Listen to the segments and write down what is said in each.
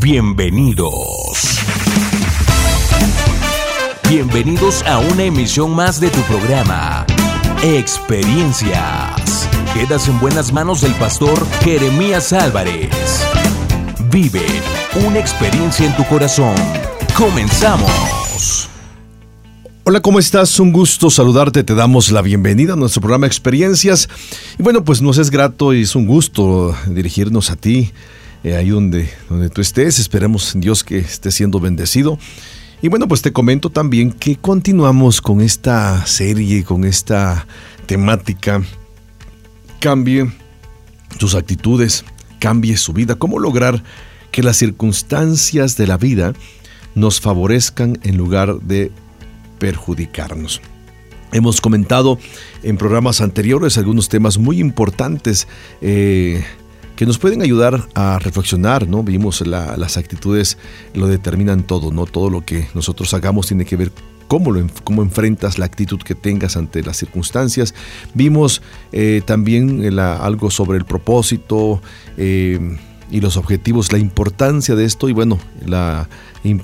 Bienvenidos. Bienvenidos a una emisión más de tu programa, Experiencias. Quedas en buenas manos del pastor Jeremías Álvarez. Vive una experiencia en tu corazón. Comenzamos. Hola, ¿cómo estás? Un gusto saludarte. Te damos la bienvenida a nuestro programa Experiencias. Y bueno, pues nos es grato y es un gusto dirigirnos a ti, eh, ahí donde, donde tú estés. Esperemos en Dios que estés siendo bendecido. Y bueno, pues te comento también que continuamos con esta serie, con esta temática. Cambie sus actitudes, cambie su vida. ¿Cómo lograr que las circunstancias de la vida nos favorezcan en lugar de perjudicarnos? Hemos comentado en programas anteriores algunos temas muy importantes. Eh, que nos pueden ayudar a reflexionar, ¿no? Vimos las actitudes lo determinan todo, ¿no? Todo lo que nosotros hagamos tiene que ver cómo, lo, cómo enfrentas la actitud que tengas ante las circunstancias. Vimos eh, también algo sobre el propósito eh, y los objetivos, la importancia de esto y bueno, la,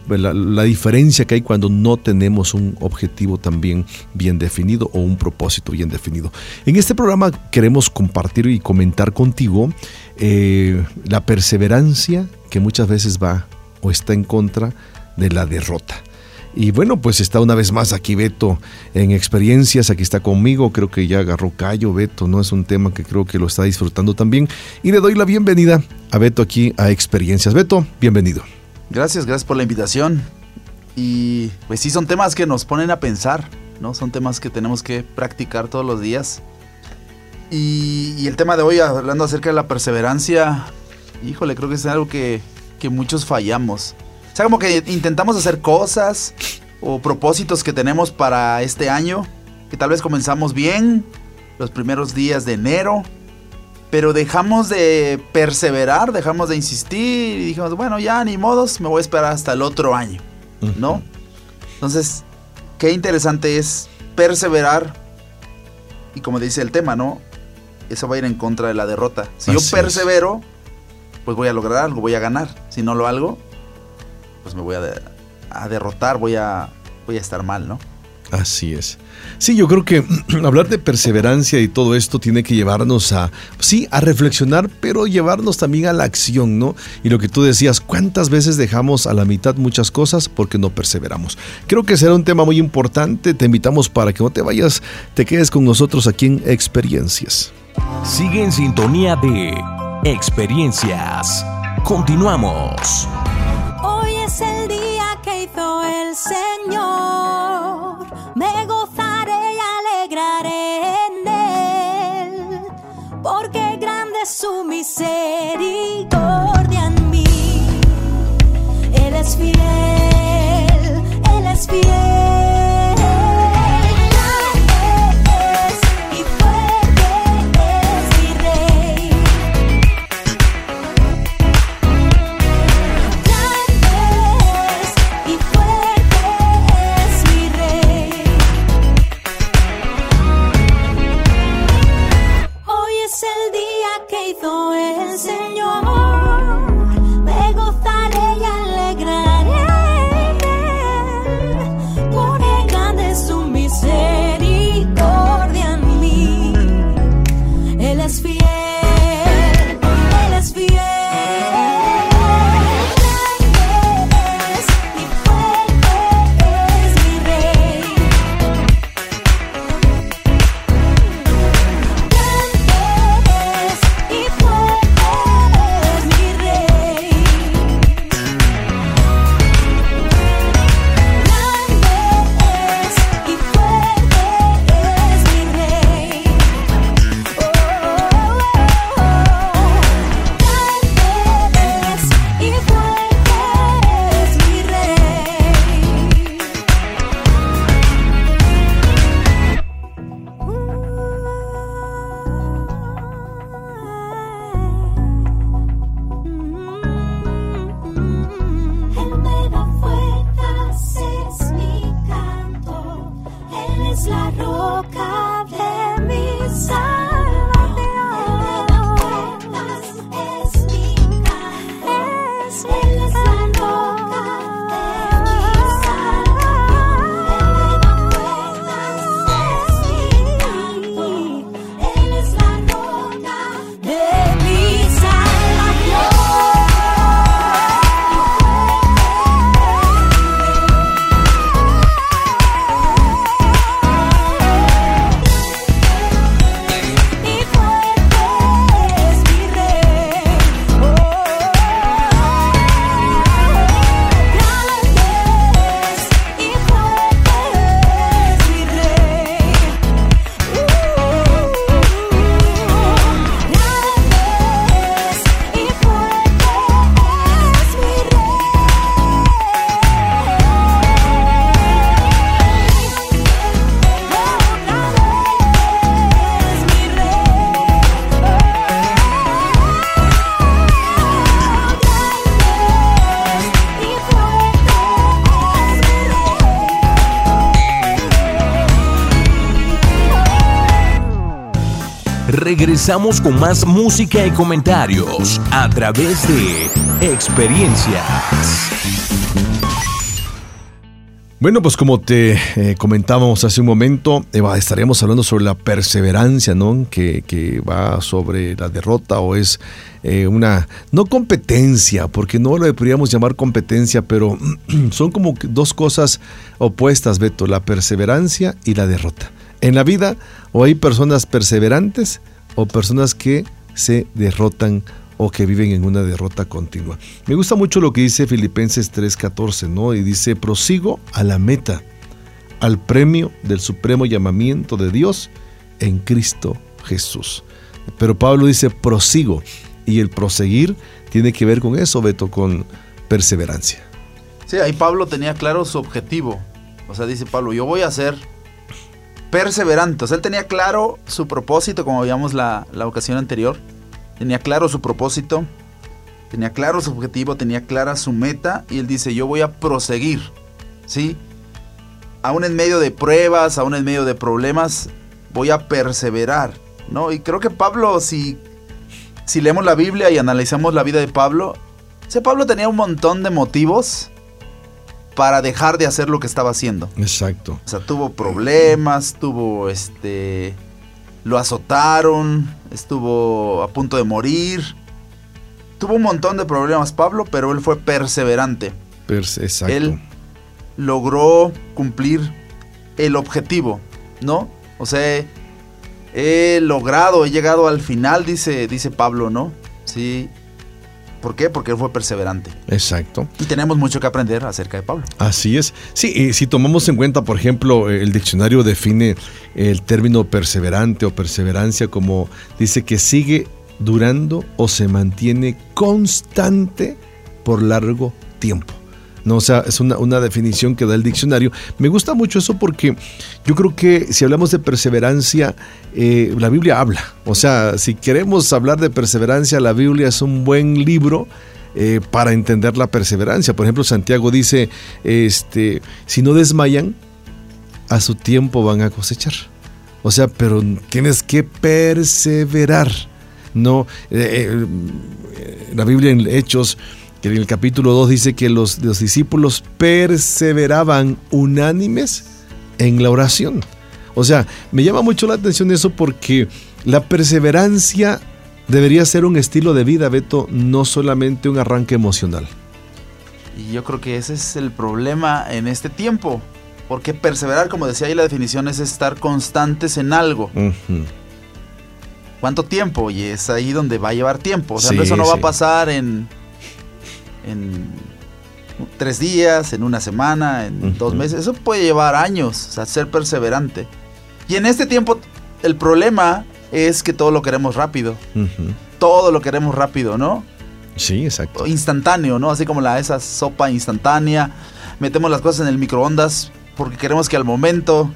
la, diferencia que hay cuando no tenemos un objetivo también bien definido o un propósito bien definido. En este programa queremos compartir y comentar contigo eh, la perseverancia que muchas veces va o está en contra de la derrota. Y bueno, pues está una vez más aquí Beto en experiencias, aquí está conmigo, creo que ya agarró callo Beto, ¿no? Es un tema que creo que lo está disfrutando también. Y le doy la bienvenida a Beto aquí a experiencias. Beto, bienvenido. Gracias, gracias por la invitación. Y pues sí, son temas que nos ponen a pensar, ¿no? Son temas que tenemos que practicar todos los días. Y, el tema de hoy, hablando acerca de la perseverancia, híjole, creo que es algo que, que muchos fallamos. O sea, como que intentamos hacer cosas o propósitos que tenemos para este año, que tal vez comenzamos bien los primeros días de enero, pero dejamos de perseverar, dejamos de insistir y dijimos, bueno, ya ni modos, me voy a esperar hasta el otro año, ¿no? Entonces, qué interesante es perseverar y como dice el tema, ¿no? Eso va a ir en contra de la derrota. Si yo persevero, pues voy a lograr algo, voy a ganar. Si no lo hago, pues me voy a, a derrotar, voy a, voy a estar mal, ¿no? Así es. Sí, yo creo que hablar de perseverancia y todo esto tiene que llevarnos a, sí, a reflexionar, pero llevarnos también a la acción, ¿no? Y lo que tú decías, ¿cuántas veces dejamos a la mitad muchas cosas porque no perseveramos? Creo que será un tema muy importante. Te invitamos para que no te vayas, te quedes con nosotros aquí en Experiencias. Sigue en sintonía de Experiencias. Continuamos. Es el día que hizo el Señor me gozaré y alegraré en él, porque grande es su misericordia en mí. Él es fiel, Regresamos con más música y comentarios a través de experiencias. Bueno, pues como te eh, comentábamos hace un momento, eh, estaríamos hablando sobre la perseverancia, ¿no? Que, que va sobre la derrota o es eh, una, no competencia, porque no lo podríamos llamar competencia, pero son como dos cosas opuestas, Beto, la perseverancia y la derrota. En la vida o hay personas perseverantes o personas que se derrotan o que viven en una derrota continua. Me gusta mucho lo que dice Filipenses 3:14, ¿no? Y dice, prosigo a la meta, al premio del supremo llamamiento de Dios en Cristo Jesús. Pero Pablo dice, prosigo, y el proseguir tiene que ver con eso, Beto, con perseverancia. Sí, ahí Pablo tenía claro su objetivo. O sea, dice Pablo, yo voy a ser perseverante. O sea, él tenía claro su propósito, como veíamos la, la ocasión anterior tenía claro su propósito, tenía claro su objetivo, tenía clara su meta y él dice, yo voy a proseguir, ¿sí? Aún en medio de pruebas, aún en medio de problemas, voy a perseverar, ¿no? Y creo que Pablo, si, si leemos la Biblia y analizamos la vida de Pablo, ese Pablo tenía un montón de motivos para dejar de hacer lo que estaba haciendo. Exacto. O sea, tuvo problemas, tuvo este lo azotaron, estuvo a punto de morir. Tuvo un montón de problemas Pablo, pero él fue perseverante. exacto. Él logró cumplir el objetivo, ¿no? O sea, he logrado, he llegado al final, dice, dice Pablo, ¿no? Sí, ¿Por qué? Porque él fue perseverante. Exacto. Y tenemos mucho que aprender acerca de Pablo. Así es. Sí, si tomamos en cuenta, por ejemplo, el diccionario define el término perseverante o perseverancia como dice que sigue durando o se mantiene constante por largo tiempo. No, o sea, es una, definición que da el diccionario. Me gusta mucho eso porque yo creo que si hablamos de perseverancia, eh, la Biblia habla. O sea, si queremos hablar de perseverancia, la Biblia es un buen libro. Eh, para entender la perseverancia. Por ejemplo, Santiago dice, este, si no desmayan, a su tiempo van a cosechar. O sea, pero tienes que perseverar. No, eh, la Biblia en Hechos que en el capítulo 2 dice que los, los discípulos perseveraban unánimes en la oración. O sea, me llama mucho la atención eso porque la perseverancia debería ser un estilo de vida, Beto, no solamente un arranque emocional. Y yo creo que ese es el problema en este tiempo. Porque perseverar, como decía ahí la definición, es estar constantes en algo. ¿Cuánto tiempo? Y es ahí donde va a llevar tiempo. O sea, eso no va a pasar en en tres días, en una semana, en dos meses. Eso puede llevar años, o sea, ser perseverante. Y en este tiempo, el problema es que todo lo queremos rápido. Todo lo queremos rápido, ¿no? Sí, exacto. Instantáneo, ¿no? Así como la, esa sopa instantánea. Metemos las cosas en el microondas porque queremos que al momento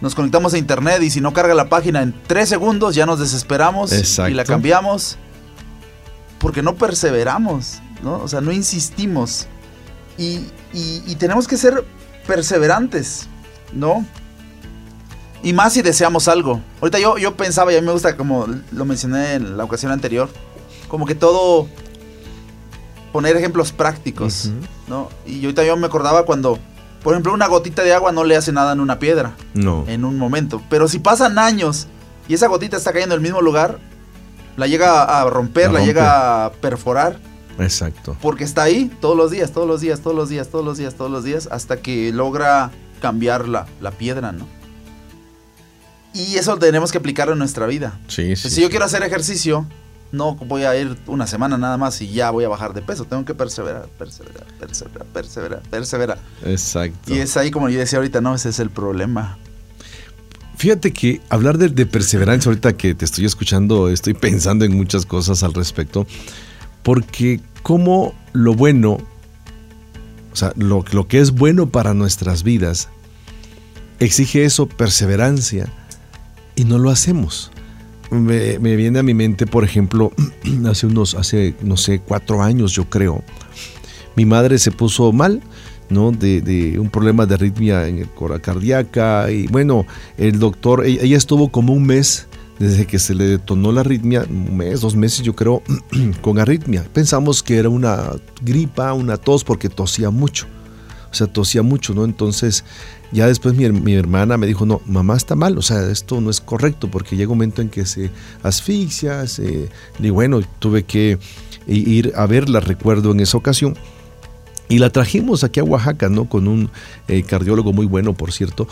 nos conectamos a internet y si no carga la página en tres segundos ya nos desesperamos y la cambiamos porque no perseveramos. ¿No? O sea, no insistimos. Y, tenemos que ser perseverantes, ¿no? Y más si deseamos algo. Ahorita yo, yo pensaba, y a mí me gusta, como lo mencioné en la ocasión anterior, como que todo poner ejemplos prácticos, ¿no? Y ahorita yo me acordaba cuando, por ejemplo, una gotita de agua no le hace nada en una piedra. No. En un momento. Pero si pasan años y esa gotita está cayendo en el mismo lugar, la llega a romper, la llega a perforar Exacto. Porque está ahí todos los días, todos los días, todos los días, todos los días, todos los días, hasta que logra cambiar la, piedra, ¿no? Y eso tenemos que aplicarlo en nuestra vida. Sí, sí. si yo quiero hacer ejercicio, no voy a ir una semana nada más y ya voy a bajar de peso. Tengo que perseverar, perseverar, perseverar, perseverar, perseverar. Exacto. Y es ahí como yo decía ahorita, no, ese es el problema. Fíjate que hablar de, de perseverancia, ahorita que te estoy escuchando, estoy pensando en muchas cosas al respecto porque como lo bueno, o sea, lo, que es bueno para nuestras vidas, exige eso, perseverancia, y no lo hacemos. Me, viene a mi mente, por ejemplo, hace unos, hace, no sé, cuatro años yo creo, mi madre se puso mal, ¿no? De, un problema de arritmia en el cardíaca y bueno, el doctor, ella, estuvo como un mes desde que se le detonó la arritmia, un mes, dos meses yo creo, con arritmia. Pensamos que era una gripa, una tos, porque tosía mucho. O sea, tosía mucho, ¿no? Entonces, ya después mi, mi, hermana me dijo, no, mamá está mal, o sea, esto no es correcto, porque llega un momento en que se asfixia, se... Y bueno, tuve que ir a verla, recuerdo en esa ocasión. Y la trajimos aquí a Oaxaca, ¿no? Con un eh, cardiólogo muy bueno, por cierto.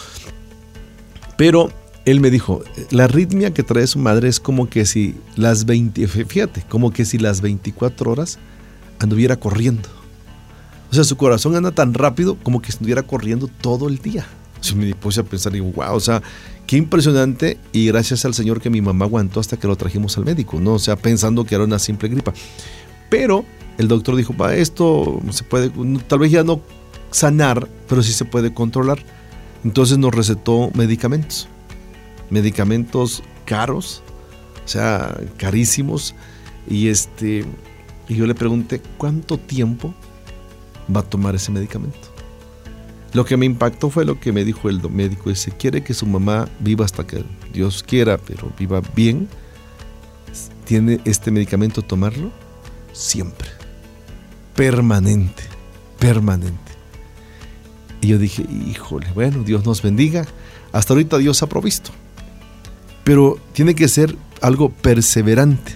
Pero él me dijo, la arritmia que trae su madre es como que si las 20, fíjate, como que si las 24 horas anduviera corriendo. O sea, su corazón anda tan rápido como que estuviera corriendo todo el día. Yo me puse a pensar, digo, wow, o sea, qué impresionante y gracias al Señor que mi mamá aguantó hasta que lo trajimos al médico, ¿no? O sea, pensando que era una simple gripa. Pero el doctor dijo, va, esto se puede, tal vez ya no sanar, pero sí se puede controlar. Entonces nos recetó medicamentos, medicamentos caros, o sea, carísimos. Y este, y yo le pregunté, ¿cuánto tiempo va a tomar ese medicamento? Lo que me impactó fue lo que me dijo el médico, dice, quiere que su mamá viva hasta que Dios quiera, pero viva bien, tiene este medicamento tomarlo siempre permanente, permanente. Y yo dije, híjole, bueno, Dios nos bendiga. Hasta ahorita Dios ha provisto. Pero tiene que ser algo perseverante.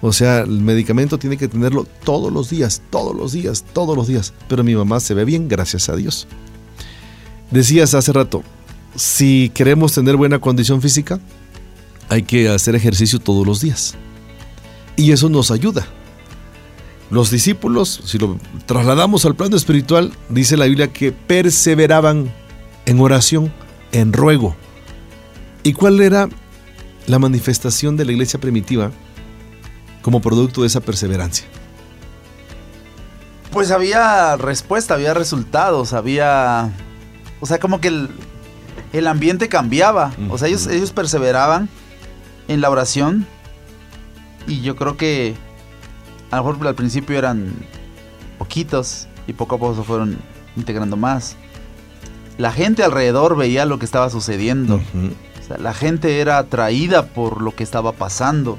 O sea, el medicamento tiene que tenerlo todos los días, todos los días, todos los días. Pero mi mamá se ve bien, gracias a Dios. Decías hace rato, si queremos tener buena condición física, hay que hacer ejercicio todos los días. Y eso nos ayuda. Los discípulos, si lo trasladamos al plano espiritual, dice la Biblia que perseveraban en oración, en ruego. ¿Y cuál era la manifestación de la iglesia primitiva como producto de esa perseverancia? Pues había respuesta, había resultados, había... O sea, como que el, el ambiente cambiaba. O sea, ellos, ellos perseveraban en la oración y yo creo que a lo mejor al principio eran poquitos y poco a poco se fueron integrando más. La gente alrededor veía lo que estaba sucediendo. La gente era atraída por lo que estaba pasando.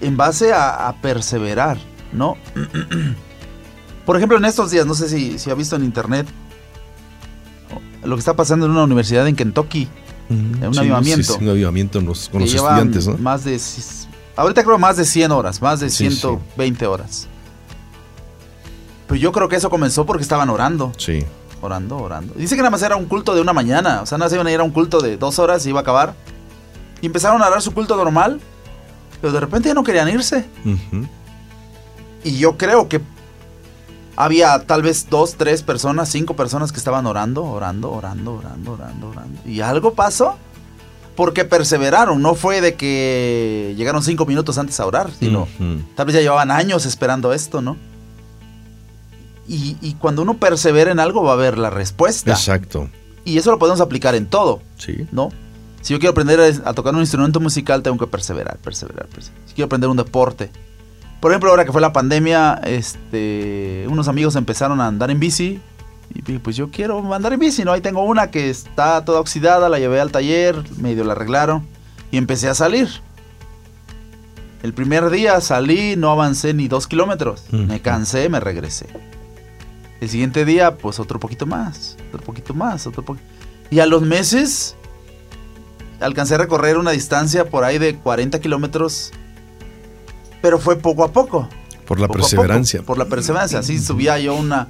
En base a, perseverar, ¿no? por ejemplo, en estos días, no sé si, si ha visto en internet lo que está pasando en una universidad en Kentucky. un avivamiento. un avivamiento con los estudiantes, ¿no? Más de Ahorita creo más de 100 horas, más de 120 horas. Pero yo creo que eso comenzó porque estaban orando. Sí. Orando, orando. Dice que nada más era un culto de una mañana. O sea, nada más iban a ir a un culto de dos horas y iba a acabar. Y empezaron a orar su culto normal. Pero de repente ya no querían irse. Y yo creo que había tal vez dos, tres personas, cinco personas que estaban orando, orando, orando, orando, orando, orando. Y algo pasó porque perseveraron. No fue de que llegaron cinco minutos antes a orar, sino tal vez ya llevaban años esperando esto, ¿no? Y, cuando uno persevera en algo va a haber la respuesta. Exacto. Y eso lo podemos aplicar en todo. Sí. ¿No? Si yo quiero aprender a, tocar un instrumento musical, tengo que perseverar, perseverar, perseverar. Si quiero aprender un deporte. Por ejemplo, ahora que fue la pandemia, este, unos amigos empezaron a andar en bici y pues yo quiero andar en bici, ¿no? Ahí tengo una que está toda oxidada, la llevé al taller, medio la arreglaron y empecé a salir. El primer día salí, no avancé ni dos kilómetros. Me cansé, me regresé. El siguiente día, pues otro poquito más, otro poquito más, otro poquito. Y a los meses alcancé a recorrer una distancia por ahí de 40 kilómetros, pero fue poco a poco. Por la perseverancia. por la perseverancia. Así subía yo una,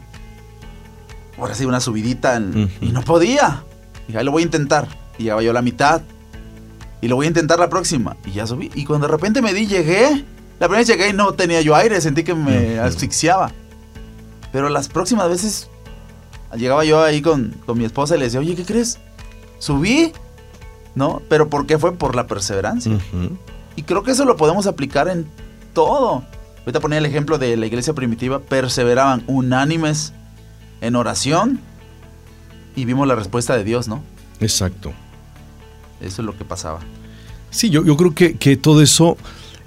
ahora sí, una subidita y no podía. Y ahí lo voy a intentar. Y ya yo a la mitad. Y lo voy a intentar la próxima. Y ya subí. Y cuando de repente me di, llegué. La primera vez llegué y no tenía yo aire, sentí que me asfixiaba. Pero las próximas veces llegaba yo ahí con, mi esposa y le decía, oye, ¿qué crees? Subí, ¿no? Pero ¿por qué fue? Por la perseverancia. Y creo que eso lo podemos aplicar en todo. Ahorita ponía el ejemplo de la iglesia primitiva, perseveraban unánimes en oración y vimos la respuesta de Dios, ¿no? Exacto. Eso es lo que pasaba. Sí, yo, yo creo que, que todo eso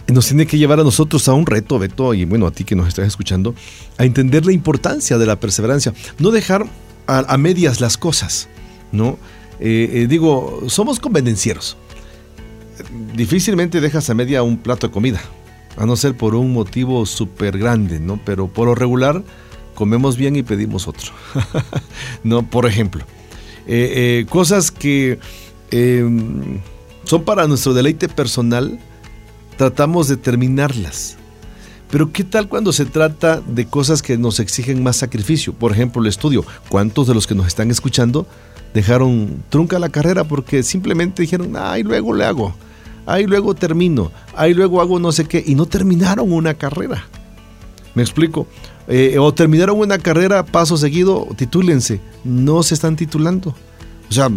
nos tiene que llevar a nosotros a un reto, Beto, y bueno, a ti que nos estás escuchando, a entender la importancia de la perseverancia. No dejar a, medias las cosas, ¿no? Eh, eh, digo, somos convenencieros. difícilmente dejas a media un plato de comida, a no ser por un motivo súper grande, ¿no? Pero por lo regular comemos bien y pedimos otro. no, por ejemplo, eh, cosas que em, son para nuestro deleite personal, tratamos de terminarlas. Pero ¿qué tal cuando se trata de cosas que nos exigen más sacrificio? Por ejemplo, el estudio. ¿Cuántos de los que nos están escuchando dejaron trunca la carrera porque simplemente dijeron, ay, luego le hago, ay, luego termino, ay, luego hago no sé qué, y no terminaron una carrera? ¿Me explico? Eh, o terminaron una carrera, paso seguido, titúlense. No se están titulando. O sea,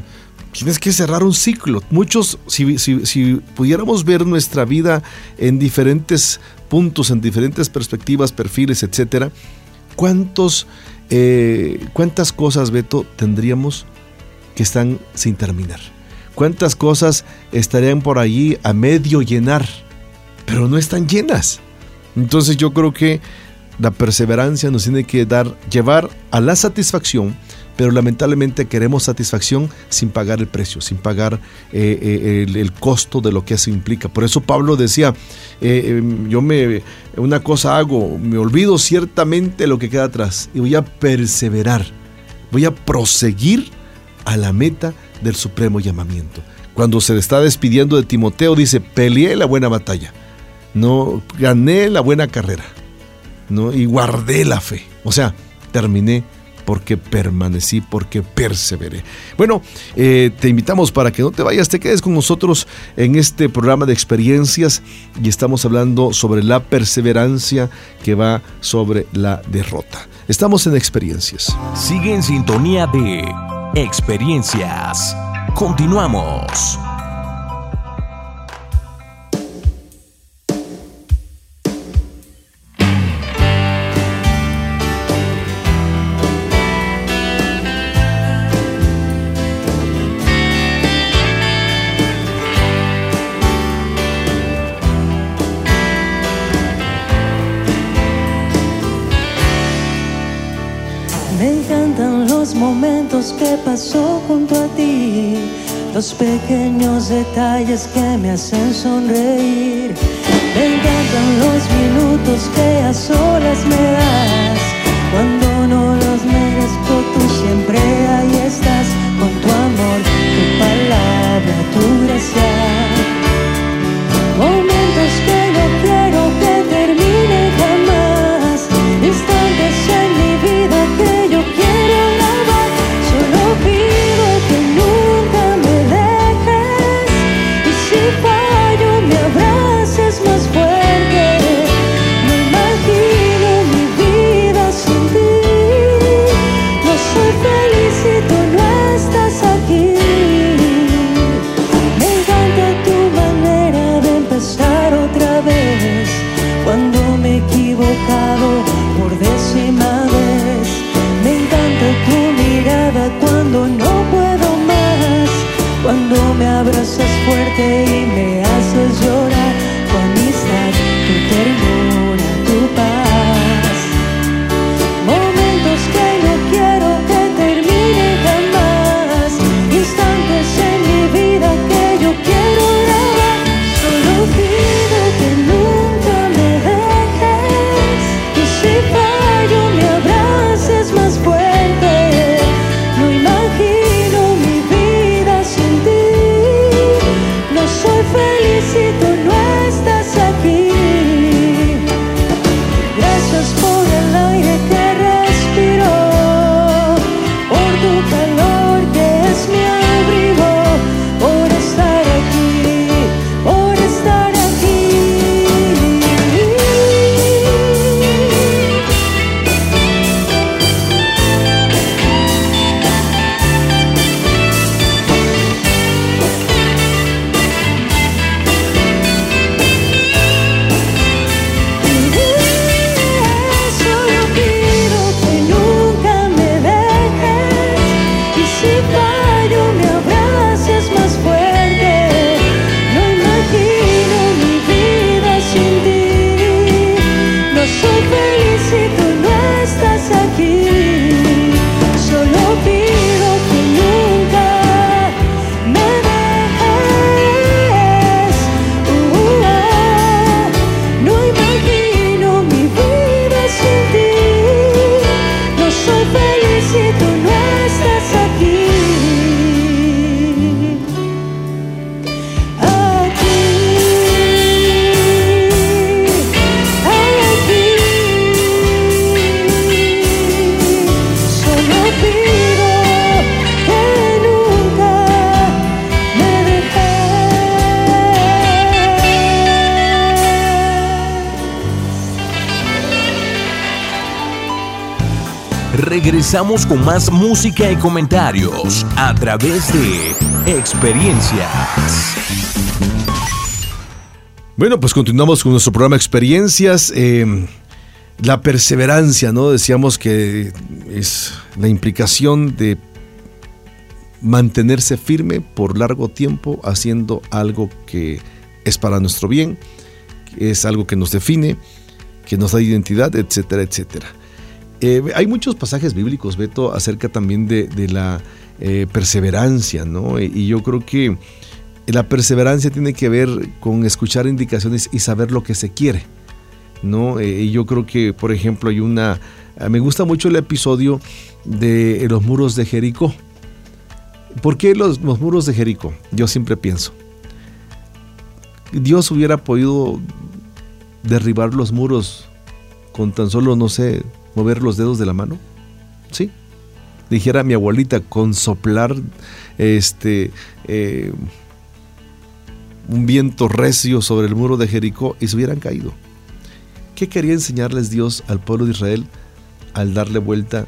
tienes que cerrar un ciclo. Muchos, si, si, pudiéramos ver nuestra vida en diferentes puntos, en diferentes perspectivas, perfiles, etcétera, ¿cuántos, eh, ¿cuántas cosas, Beto, tendríamos que están sin terminar? ¿Cuántas cosas estarían por allí a medio llenar, pero no están llenas? Entonces yo creo que la perseverancia nos tiene que dar, llevar a la satisfacción, pero lamentablemente queremos satisfacción sin pagar el precio, sin pagar eh, eh, el, costo de lo que eso implica. Por eso Pablo decía, eh, em, yo me, una cosa hago, me olvido ciertamente lo que queda atrás y voy a perseverar, voy a proseguir a la meta del supremo llamamiento. Cuando se le está despidiendo de Timoteo, dice, peleé la buena batalla, no gané la buena carrera ¿no? Y guardé la fe. O sea, terminé porque permanecí, porque perseveré. Bueno, eh, te invitamos para que no te vayas, te quedes con nosotros en este programa de experiencias y estamos hablando sobre la perseverancia que va sobre la derrota. Estamos en experiencias. Sigue en sintonía de experiencias. Continuamos. Los pequeños detalles que me hacen sonreír. Me encantan los minutos que Regresamos con más música y comentarios a través de experiencias. Bueno, pues continuamos con nuestro programa Experiencias. Eh, la perseverancia, ¿no? Decíamos que es la implicación de mantenerse firme por largo tiempo haciendo algo que es para nuestro bien, que es algo que nos define, que nos da identidad, etcétera, etcétera. Eh, hay muchos pasajes bíblicos, Beto, acerca también de, la eh, perseverancia, ¿no? Y yo creo que la perseverancia tiene que ver con escuchar indicaciones y saber lo que se quiere, ¿no? Eh, y yo creo que, por ejemplo, hay una... Me gusta mucho el episodio de los muros de Jericó. ¿Por qué los, los muros de Jericó? Yo siempre pienso. Dios hubiera podido derribar los muros con tan solo, no sé, mover los dedos de la mano? Sí. Dijera mi abuelita, con soplar este, eh, un viento recio sobre el muro de Jericó y se hubieran caído. ¿Qué quería enseñarles Dios al pueblo de Israel al darle vuelta,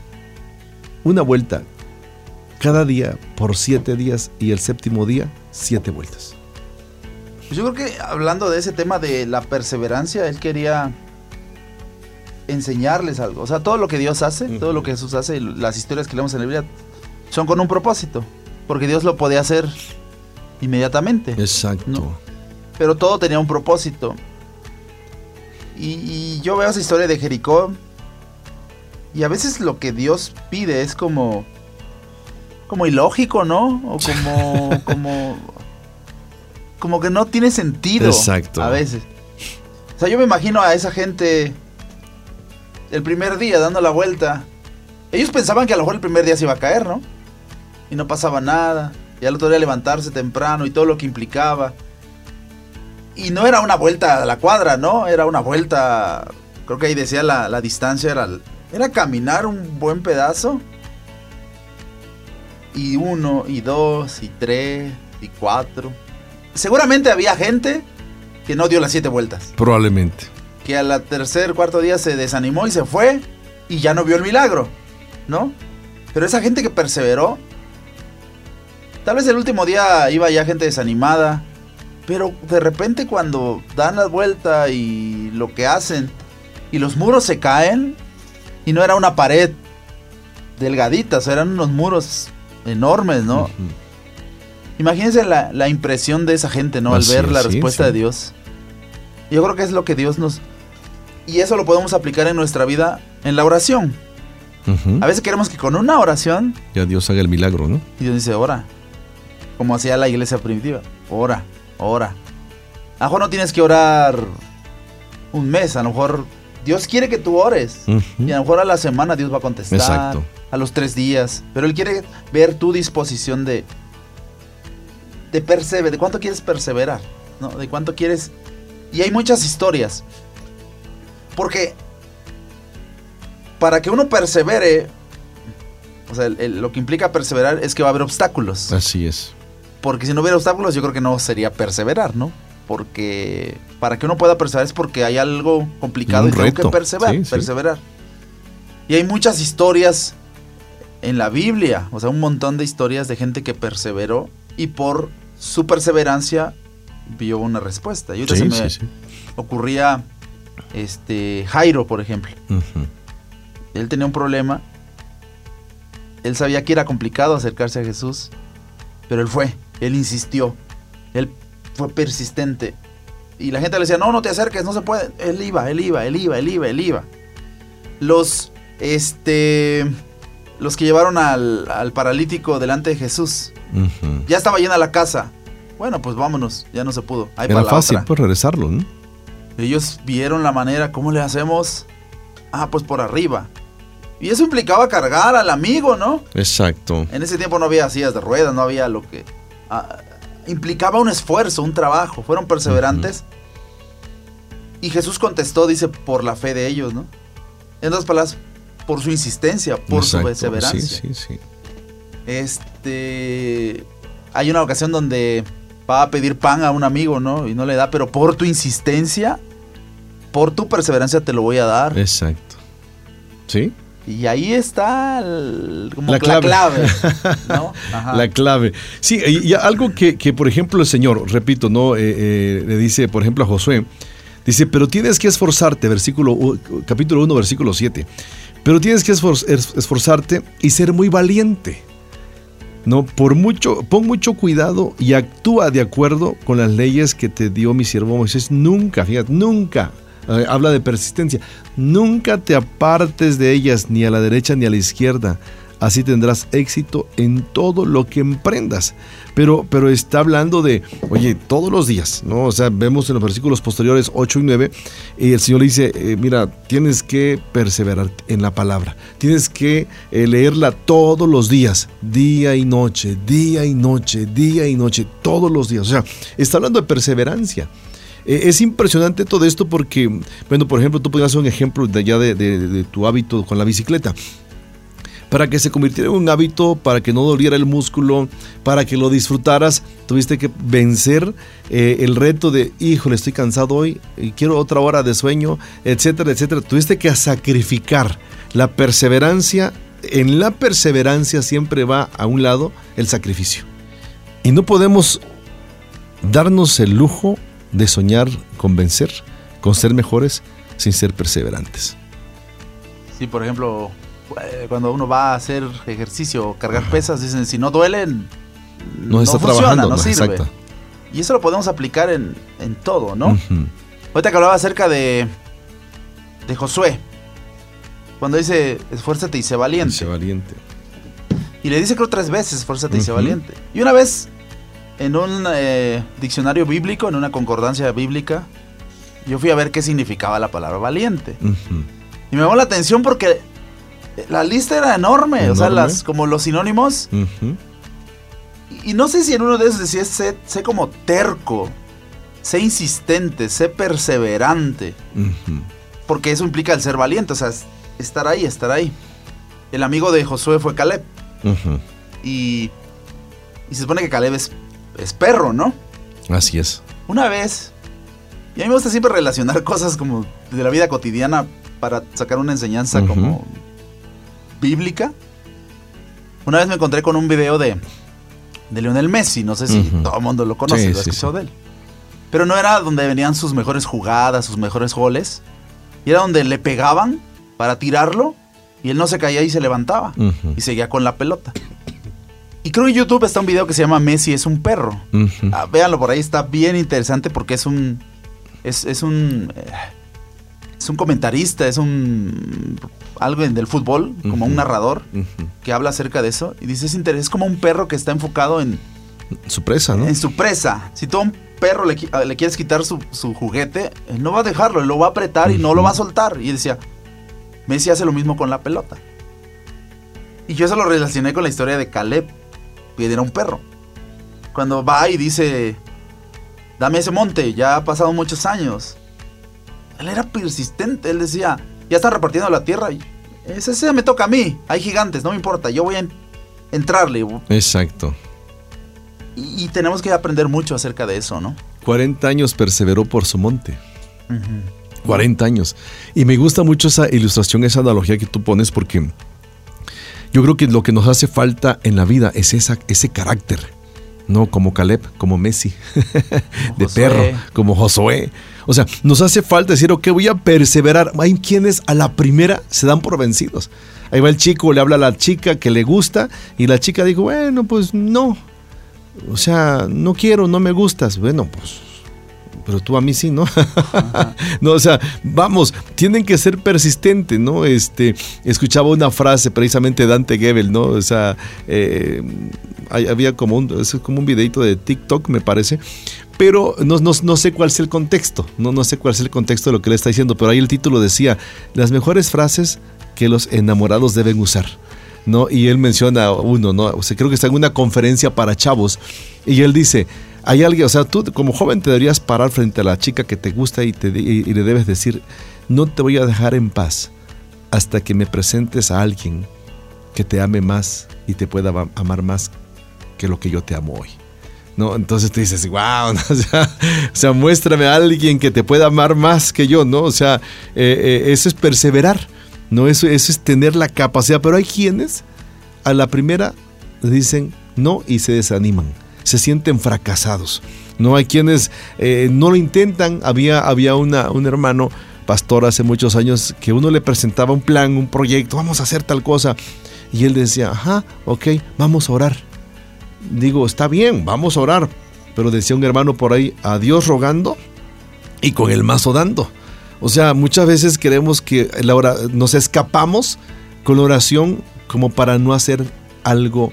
una vuelta cada día por siete días y el séptimo día siete vueltas? Yo creo que hablando de ese tema de la perseverancia, él quería enseñarles algo. O sea, todo lo que Dios hace, todo lo que Jesús hace, las historias que leemos en la Biblia, son con un propósito. Porque Dios lo podía hacer inmediatamente. Exacto. Pero todo tenía un propósito. Y, yo veo esa historia de Jericó. Y a veces lo que Dios pide es como. como ilógico, ¿no? O como. como. como que no tiene sentido. Exacto. A veces. O sea, yo me imagino a esa gente el primer día dando la vuelta. Ellos pensaban que a lo mejor el primer día se iba a caer, ¿no? Y no pasaba nada. Y al otro día levantarse temprano y todo lo que implicaba. Y no era una vuelta a la cuadra, ¿no? Era una vuelta, creo que ahí decía la, distancia, era, era caminar un buen pedazo. Y uno, y dos, y tres, y cuatro. Seguramente había gente que no dio las siete vueltas. Probablemente que al tercer, cuarto día se desanimó y se fue y ya no vio el milagro, ¿no? Pero esa gente que perseveró, tal vez el último día iba ya gente desanimada, pero de repente cuando dan la vuelta y lo que hacen y los muros se caen y no era una pared delgadita, eran unos muros enormes, ¿no? Imagínense la, impresión de esa gente, ¿no? Al ver la respuesta de Dios. Yo creo que es lo que Dios nos, y eso lo podemos aplicar en nuestra vida en la oración. A veces queremos que con una oración... Ya Dios haga el milagro, ¿no? Y Dios dice, ora. Como hacía la iglesia primitiva. Ora, ora. A lo mejor no tienes que orar un mes, a lo mejor Dios quiere que tú ores. Y a lo mejor a la semana Dios va a contestar. Exacto. A los tres días. Pero Él quiere ver tu disposición de, de perseverar. De cuánto quieres perseverar. ¿no? De cuánto quieres... Y hay muchas historias. Porque para que uno persevere, o sea, lo que implica perseverar es que va a haber obstáculos. Así es. Porque si no hubiera obstáculos, yo creo que no sería perseverar, ¿no? Porque para que uno pueda perseverar es porque hay algo complicado y tengo que perseverar, perseverar. Y hay muchas historias en la Biblia, o sea, un montón de historias de gente que perseveró y por su perseverancia vio una respuesta. Y ahorita se me ocurría este, Jairo, por ejemplo. Él tenía un problema. Él sabía que era complicado acercarse a Jesús, pero él fue, él insistió, él fue persistente. Y la gente le decía, no, no te acerques, no se puede. Él iba, él iba, él iba, él iba, él iba. Los, este, los que llevaron al, paralítico delante de Jesús, ya estaba llena la casa. Bueno, pues vámonos, ya no se pudo. Era fácil, pues regresarlo, ¿no? Ellos vieron la manera, ¿cómo le hacemos? Ah, pues por arriba. Y eso implicaba cargar al amigo, ¿no? Exacto. En ese tiempo no había sillas de ruedas, no había lo que... Ah, implicaba un esfuerzo, un trabajo. Fueron perseverantes. Y Jesús contestó, dice, por la fe de ellos, ¿no? En dos palabras, por su insistencia, por su perseverancia. Sí, sí, sí. Este... Hay una ocasión donde va a pedir pan a un amigo, ¿no? Y no le da, pero por tu insistencia, por tu perseverancia te lo voy a dar. Exacto. ¿Sí? Y ahí está el- como La clave. clave. ¿no? Ajá. La clave. Sí, y, y algo que, que, por ejemplo, el Señor, repito, ¿no? Eh, eh, le dice, por ejemplo, a Josué, dice, pero tienes que esforzarte, versículo, capítulo 1, versículo 7, pero tienes que esfor- es- esforzarte y ser muy valiente. No, por mucho, pon mucho cuidado y actúa de acuerdo con las leyes que te dio mi siervo Moisés. Nunca, fíjate, nunca. Eh, habla de persistencia. Nunca te apartes de ellas, ni a la derecha ni a la izquierda. Así tendrás éxito en todo lo que emprendas. Pero, pero está hablando de, oye, todos los días, ¿no? O sea, vemos en los versículos posteriores 8 y 9, y el Señor le dice, eh, mira, tienes que perseverar en la palabra. Tienes que eh, leerla todos los días, día y noche, día y noche, día y noche, todos los días. O sea, está hablando de perseverancia. Eh, Es impresionante todo esto porque, bueno, por ejemplo, tú podrías hacer un ejemplo de allá de, de- de tu hábito con la bicicleta. Para que se convirtiera en un hábito, para que no doliera el músculo, para que lo disfrutaras, tuviste que vencer eh, el reto de, híjole, estoy cansado hoy, y quiero otra hora de sueño, etcétera, etcétera. Tuviste que sacrificar la perseverancia. En la perseverancia siempre va a un lado el sacrificio. Y no podemos darnos el lujo de soñar con vencer, con ser mejores, sin ser perseverantes. Sí, por ejemplo, eh, cuando uno va a hacer ejercicio o cargar pesas, dicen, si no duelen, No, está funciona, trabajando, no no, sirve. exacto. Y eso lo podemos aplicar en, en todo, ¿no? Ujú. Ahorita que hablaba acerca de, de Josué, cuando dice, esfuérzate y sé valiente. Sé valiente. Y le dice creo tres veces, esfuérzate y sé valiente. Y una vez, en un eh, diccionario bíblico, en una concordancia bíblica, yo fui a ver qué significaba la palabra valiente. Y me llamó la atención porque la lista era enorme, o sea, las, como los sinónimos. Y, y no sé si en uno de esos decía, sé, sé como terco, sé insistente, sé perseverante, porque eso implica el ser valiente, o sea, es- estar ahí, estar ahí. El amigo de Josué fue Caleb, y, y se supone que Caleb es, es perro, ¿no? Así es. Una vez, y a mí me gusta siempre relacionar cosas como de la vida cotidiana para sacar una enseñanza como bíblica. Una vez me encontré con un video de, de Lionel Messi, no sé si todo el mundo lo conoce, Sí, lo ha sí, escuchado de él. Pero no era donde venían sus mejores jugadas, sus mejores goles. Y era donde le pegaban para tirarlo y él no se caía y se levantaba. Y seguía con la pelota. Y creo que en YouTube está un video que se llama Messi es un perro. Ah, véanlo por ahí, está bien interesante porque es un. Es, es un. eh, es un comentarista, es un. algo del fútbol, como un narrador, que habla acerca de eso. Y dice: es, interes- es como un perro que está enfocado en, Su presa, ¿no? en su presa. Si tú a un perro le, qui- le quieres quitar su, su juguete, él no va a dejarlo, él lo va a apretar y no lo va a soltar. Y él decía: Messi hace lo mismo con la pelota. Y yo eso lo relacioné con la historia de Caleb, que era un perro. Cuando va y dice, dame ese monte, ya ha pasado muchos años. Él era persistente, él decía, ya están repartiendo la tierra. y Ese, ese me toca a mí, hay gigantes, no me importa, yo voy a en- entrarle. Exacto. Y, y tenemos que aprender mucho acerca de eso, ¿no? 40 años perseveró por su monte. 40 años. Y me gusta mucho esa ilustración, esa analogía que tú pones porque yo creo que lo que nos hace falta en la vida es esa, ese carácter. No como Caleb, como Messi, de Josué. perro, como Josué. O sea, nos hace falta decir, ok, voy a perseverar. Hay quienes a la primera se dan por vencidos. Ahí va el chico, le habla a la chica que le gusta y la chica dijo, bueno, pues no. O sea, no quiero, no me gustas. Bueno, pues pero tú a mí sí, ¿no? no, o sea, vamos, tienen que ser persistentes, ¿no? Este, escuchaba una frase precisamente de Dante Gebel, ¿no? O sea, eh, había como un, es como un videito de TikTok, me parece, pero no, no, no sé cuál es el contexto, no, no sé cuál es el contexto de lo que le está diciendo, pero ahí el título decía, las mejores frases que los enamorados deben usar. ¿no? Y él menciona uno, ¿no? O sea, creo que está en una conferencia para chavos y él dice, hay alguien, o sea, tú como joven te deberías parar frente a la chica que te gusta y, te, y, y le debes decir, no te voy a dejar en paz hasta que me presentes a alguien que te ame más y te pueda amar más que lo que yo te amo hoy. ¿No? Entonces te dices, wow, ¿no? o, sea, o sea, muéstrame a alguien que te pueda amar más que yo, ¿no? O sea, eh, eh, eso es perseverar. No, eso, eso es tener la capacidad. Pero hay quienes a la primera dicen no y se desaniman, se sienten fracasados. No hay quienes eh, no lo intentan. Había, había una, un hermano pastor hace muchos años que uno le presentaba un plan, un proyecto, vamos a hacer tal cosa. Y él decía, ajá, ok, vamos a orar. Digo, está bien, vamos a orar. Pero decía un hermano por ahí, a Dios rogando y con el mazo dando. O sea, muchas veces queremos que la hora, nos escapamos con la oración como para no hacer algo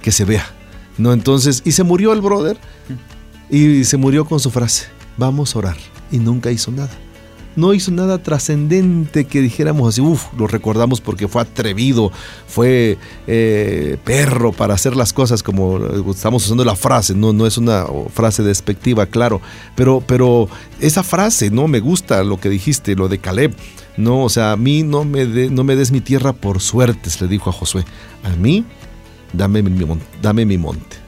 que se vea. No, entonces, y se murió el brother y se murió con su frase, vamos a orar. Y nunca hizo nada. No hizo nada trascendente que dijéramos así, uff, lo recordamos porque fue atrevido, fue eh, perro para hacer las cosas como estamos usando la frase, no, no es una frase despectiva, claro, pero, pero esa frase, ¿no? Me gusta lo que dijiste, lo de Caleb. No, o sea, a mí no me, no me des mi tierra por suertes, le dijo a Josué. A mí, dame mi, dame mi monte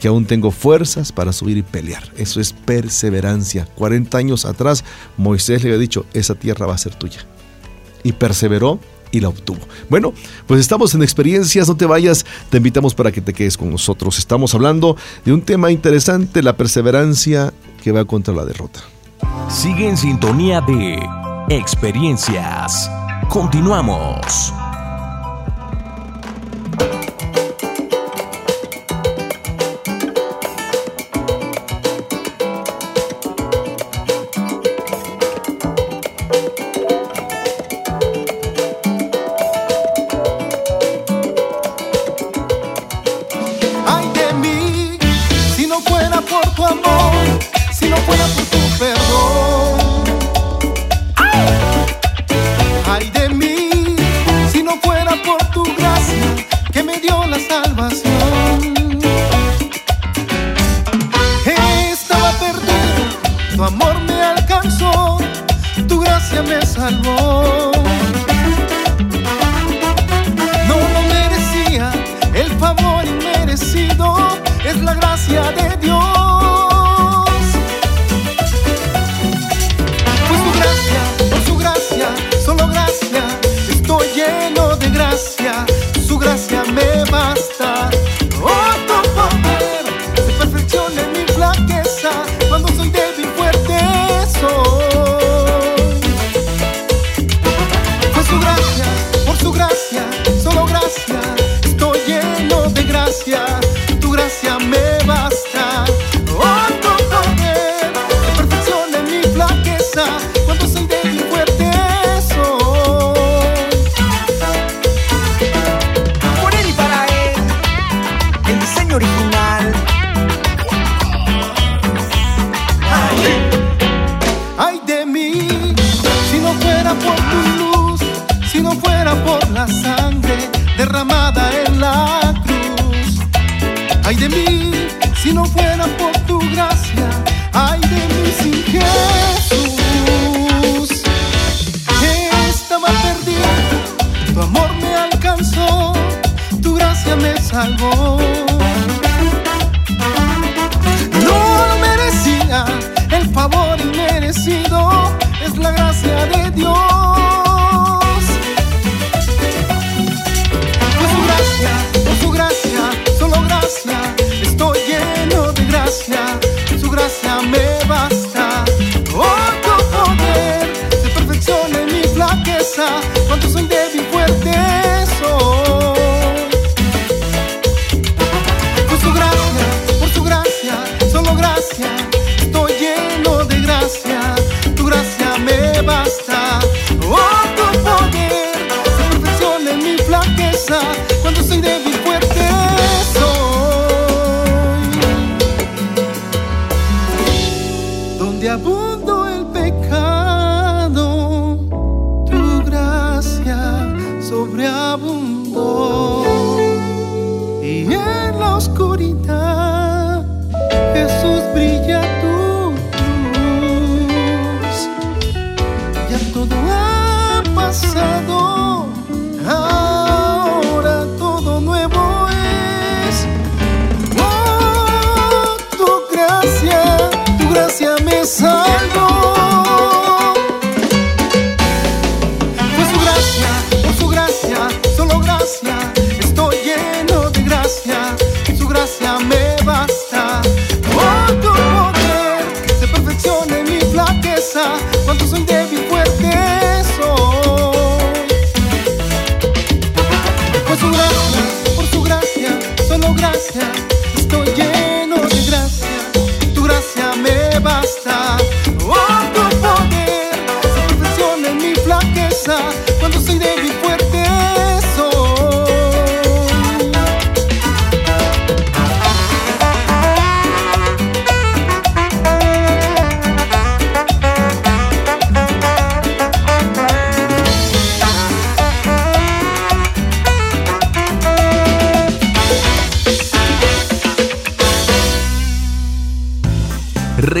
que aún tengo fuerzas para subir y pelear. Eso es perseverancia. 40 años atrás Moisés le había dicho, esa tierra va a ser tuya. Y perseveró y la obtuvo. Bueno, pues estamos en experiencias, no te vayas, te invitamos para que te quedes con nosotros. Estamos hablando de un tema interesante, la perseverancia que va contra la derrota. Sigue en sintonía de experiencias. Continuamos.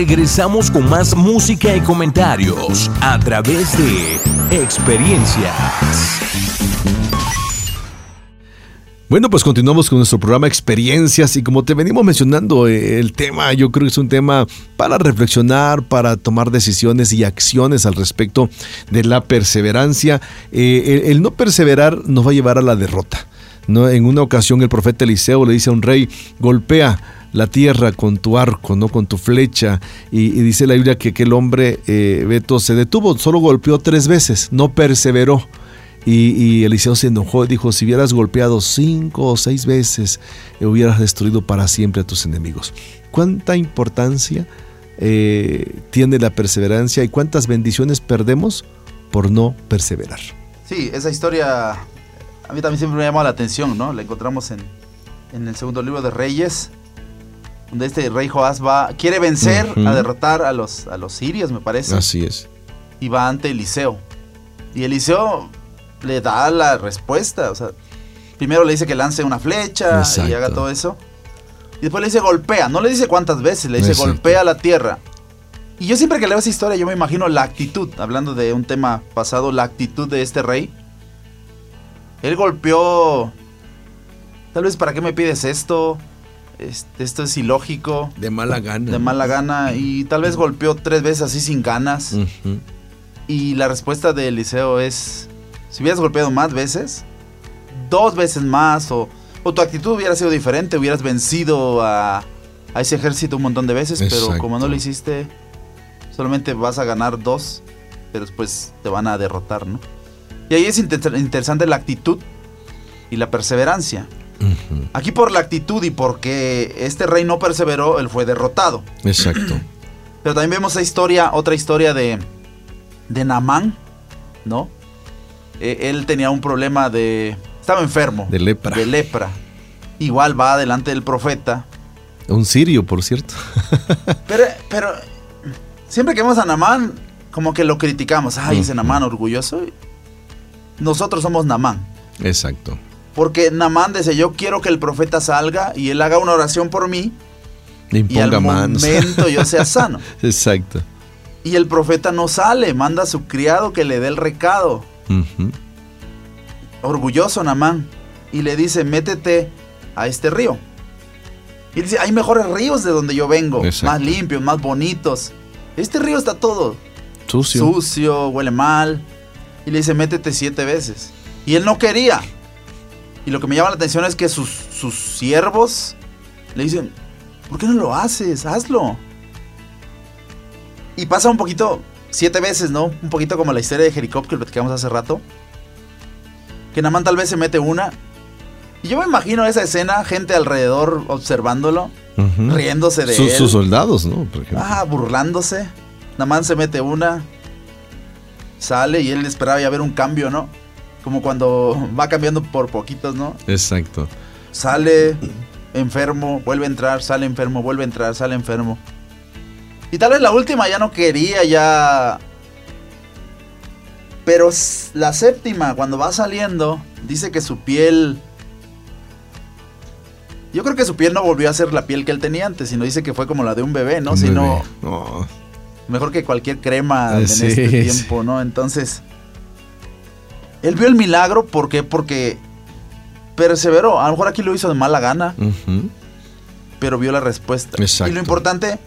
Regresamos con más música y comentarios a través de Experiencias. Bueno, pues continuamos con nuestro programa Experiencias y como te venimos mencionando, eh, el tema yo creo que es un tema para reflexionar, para tomar decisiones y acciones al respecto de la perseverancia. Eh, el, el no perseverar nos va a llevar a la derrota. ¿no? En una ocasión el profeta Eliseo le dice a un rey, golpea la tierra con tu arco, no con tu flecha. Y, dice la Biblia que aquel hombre, eh, Beto, se detuvo, solo golpeó tres veces, no perseveró. Y, y, Eliseo se enojó y dijo, si hubieras golpeado cinco o seis veces, eh, hubieras destruido para siempre a tus enemigos. ¿Cuánta importancia eh, tiene la perseverancia y cuántas bendiciones perdemos por no perseverar? Sí, esa historia a mí también siempre me ha llamado la atención, ¿no? La encontramos en, en el segundo libro de Reyes, donde este rey Joás va, quiere vencer, a derrotar a los, a los sirios, me parece. Así es. y va ante Eliseo. Y Eliseo le da la respuesta. O sea, primero le dice que lance una flecha y haga todo eso. Y después le dice golpea. No le dice cuántas veces, le dice Exacto. golpea la tierra. Y yo siempre que leo esa historia, yo me imagino la actitud, hablando de un tema pasado, la actitud de este rey. Él golpeó. Tal vez, ¿para qué me pides esto? Este, esto es ilógico, De mala gana. de mala gana. Y tal vez golpeó tres veces así sin ganas. Y la respuesta de Eliseo es, si hubieras golpeado más veces, dos veces más, o, o tu actitud hubiera sido diferente, hubieras vencido a, a ese ejército un montón de veces, pero como no lo hiciste, solamente vas a ganar dos, pero después te van a derrotar, ¿no? Y ahí es inter- interesante la actitud y la perseverancia. Aquí por la actitud y porque este rey no perseveró, él fue derrotado. Exacto. Pero también vemos esa historia, otra historia de, de Naamán, ¿no? Eh, él tenía un problema de... Estaba enfermo. De lepra. De lepra. Igual va delante del profeta. Un sirio, por cierto. Pero, pero siempre que vemos a Naamán, como que lo criticamos. Ay, ese Ujú. Naamán orgulloso. Nosotros somos Naamán. Exacto. Porque Naamán dice, yo quiero que el profeta salga y él haga una oración por mí Le y al imponga manos. momento yo sea sano. Exacto. Y el profeta no sale, manda a su criado que le dé el recado. Orgulloso Namán y le dice, métete a este río. Y dice, hay mejores ríos de donde yo vengo, Exacto. más limpios, más bonitos. Este río está todo Sucio. sucio, huele mal. Y le dice, métete siete veces. Y él no quería. Y lo que me llama la atención es que sus, sus siervos le dicen, ¿por qué no lo haces? Hazlo. Y pasa un poquito, siete veces, ¿no? Un poquito como la historia de Jericó que platicamos hace rato. Que Namán tal vez se mete una. Y yo me imagino esa escena, gente alrededor observándolo, riéndose de Sus- él. sus soldados, ¿no? Por ejemplo. Ah, burlándose. Namán se mete una. Sale y él esperaba ya ver un cambio, ¿no? Como cuando va cambiando por poquitos, ¿no? Exacto. Sale enfermo, vuelve a entrar, sale enfermo, vuelve a entrar, sale enfermo. Y tal vez la última ya no quería, ya... Pero la séptima, cuando va saliendo, dice que su piel... Yo creo que su piel no volvió a ser la piel que él tenía antes, sino dice que fue como la de un bebé, ¿no? Un Si no, bebé. No. mejor que cualquier crema Eh, en sí, este sí. tiempo, ¿no? Entonces, él vio el milagro, ¿por qué? Porque perseveró. A lo mejor aquí lo hizo de mala gana, pero vio la respuesta. Exacto. Y lo importante,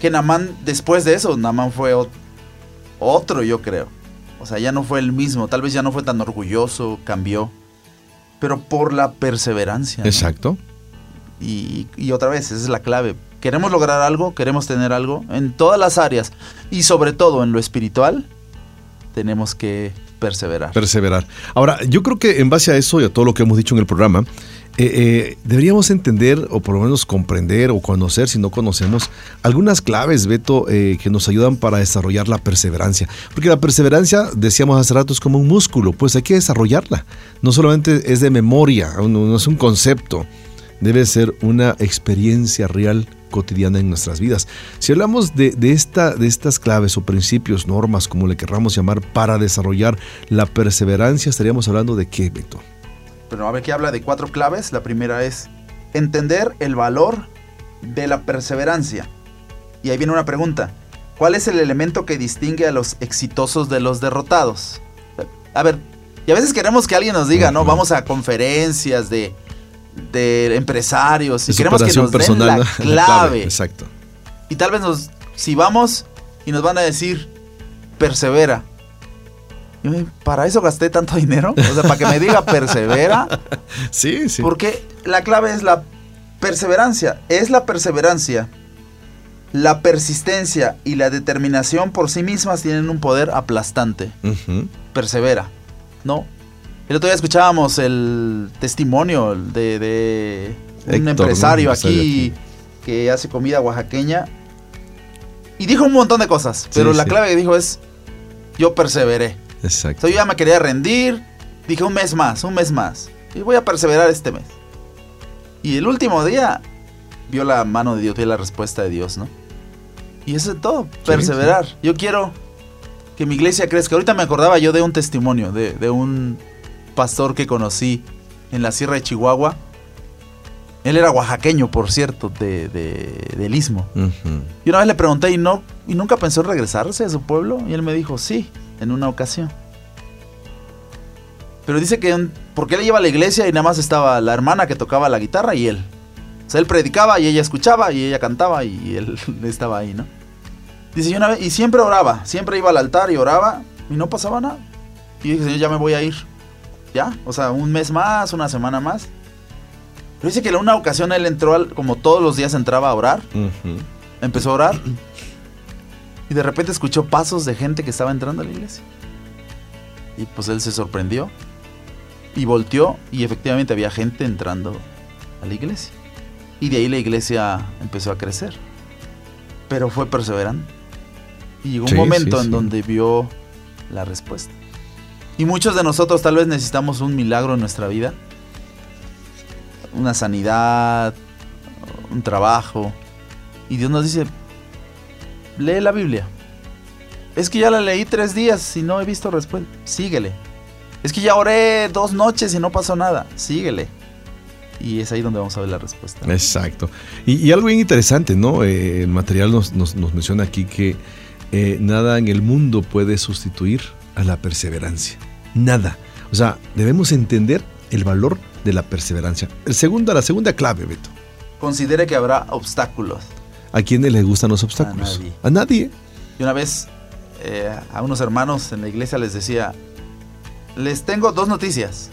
que Namán, después de eso, Namán fue ot- otro, yo creo. O sea, ya no fue el mismo, tal vez ya no fue tan orgulloso, cambió. pero por la perseverancia. ¿no? Exacto. Y, y otra vez, esa es la clave. Queremos lograr algo, queremos tener algo en todas las áreas y sobre todo en lo espiritual, tenemos que perseverar. Perseverar. Ahora, yo creo que en base a eso y a todo lo que hemos dicho en el programa, eh, eh, deberíamos entender o por lo menos comprender o conocer, si no conocemos, algunas claves, Beto, eh, que nos ayudan para desarrollar la perseverancia. Porque la perseverancia, decíamos hace rato, es como un músculo, pues hay que desarrollarla. No solamente es de memoria, no, no es un concepto, debe ser una experiencia real cotidiana en nuestras vidas. Si hablamos de, de, esta, de estas claves o principios, normas, como le querramos llamar, para desarrollar la perseverancia, estaríamos hablando de qué, Beto? Pero a ver, aquí habla de cuatro claves. La primera es entender el valor de la perseverancia. Y ahí viene una pregunta. ¿Cuál es el elemento que distingue a los exitosos de los derrotados? A ver, y a veces queremos que alguien nos diga, ¿no? Vamos a conferencias de, de empresarios y De queremos que nos personal, den la clave. Exacto. Y tal vez nos, si vamos y nos van a decir, persevera. ¿Para eso gasté tanto dinero? O sea, para que me diga persevera. Sí, sí. Porque la clave es la perseverancia. Es la perseverancia. La persistencia y la determinación por sí mismas tienen un poder aplastante. Ujú. Persevera. ¿No? El otro día escuchábamos el testimonio de, de un Héctor, empresario ¿no? aquí que hace comida oaxaqueña. Y dijo un montón de cosas. Pero Sí, la sí. clave que dijo es, yo perseveré. Exacto. sea, yo ya me quería rendir. Dije un mes más, un mes más. Y voy a perseverar este mes. Y el último día vio la mano de Dios, vio la respuesta de Dios, ¿no? Y eso es todo, perseverar. Yo quiero que mi iglesia crezca. Ahorita me acordaba yo de un testimonio de, de un pastor que conocí en la Sierra de Chihuahua. Él era oaxaqueño, por cierto, de, de- del Istmo. Ujú. Y una vez le pregunté, ¿y, no, ¿y nunca pensó en regresarse a su pueblo? Y él me dijo, sí, en una ocasión. Pero dice que, un- porque él iba a la iglesia y nada más estaba la hermana que tocaba la guitarra y él. O sea, él predicaba y ella escuchaba y ella cantaba y él estaba ahí, ¿no? Dice, y una vez, y siempre oraba, siempre iba al altar y oraba y no pasaba nada. Y dije, señor, ya me voy a ir. Ya, o sea, un mes más, una semana más. Pero dice que en una ocasión él entró, al- como todos los días entraba a orar, empezó a orar y de repente escuchó pasos de gente que estaba entrando a la iglesia. Y pues él se sorprendió y volteó y efectivamente había gente entrando a la iglesia. Y de ahí la iglesia empezó a crecer. Pero fue perseverante. Y llegó un momento sí, en donde vio la respuesta. Y muchos de nosotros tal vez necesitamos un milagro en nuestra vida. Una sanidad, un trabajo. Y Dios nos dice, lee la Biblia. Es que ya la leí tres días y no he visto respuesta. Síguele. Es que ya oré dos noches y no pasó nada. Síguele. Y es ahí donde vamos a ver la respuesta. Exacto. Y, algo bien interesante, ¿no? Eh, el material nos menciona aquí que eh, nada en el mundo puede sustituir a la perseverancia. Nada. O sea, debemos entender el valor de la perseverancia. El segundo, la segunda clave, Beto. Considere que habrá obstáculos. ¿A quiénes les gustan los obstáculos? nadie. A nadie. Y una vez eh, a unos hermanos en la iglesia les decía, les tengo dos noticias.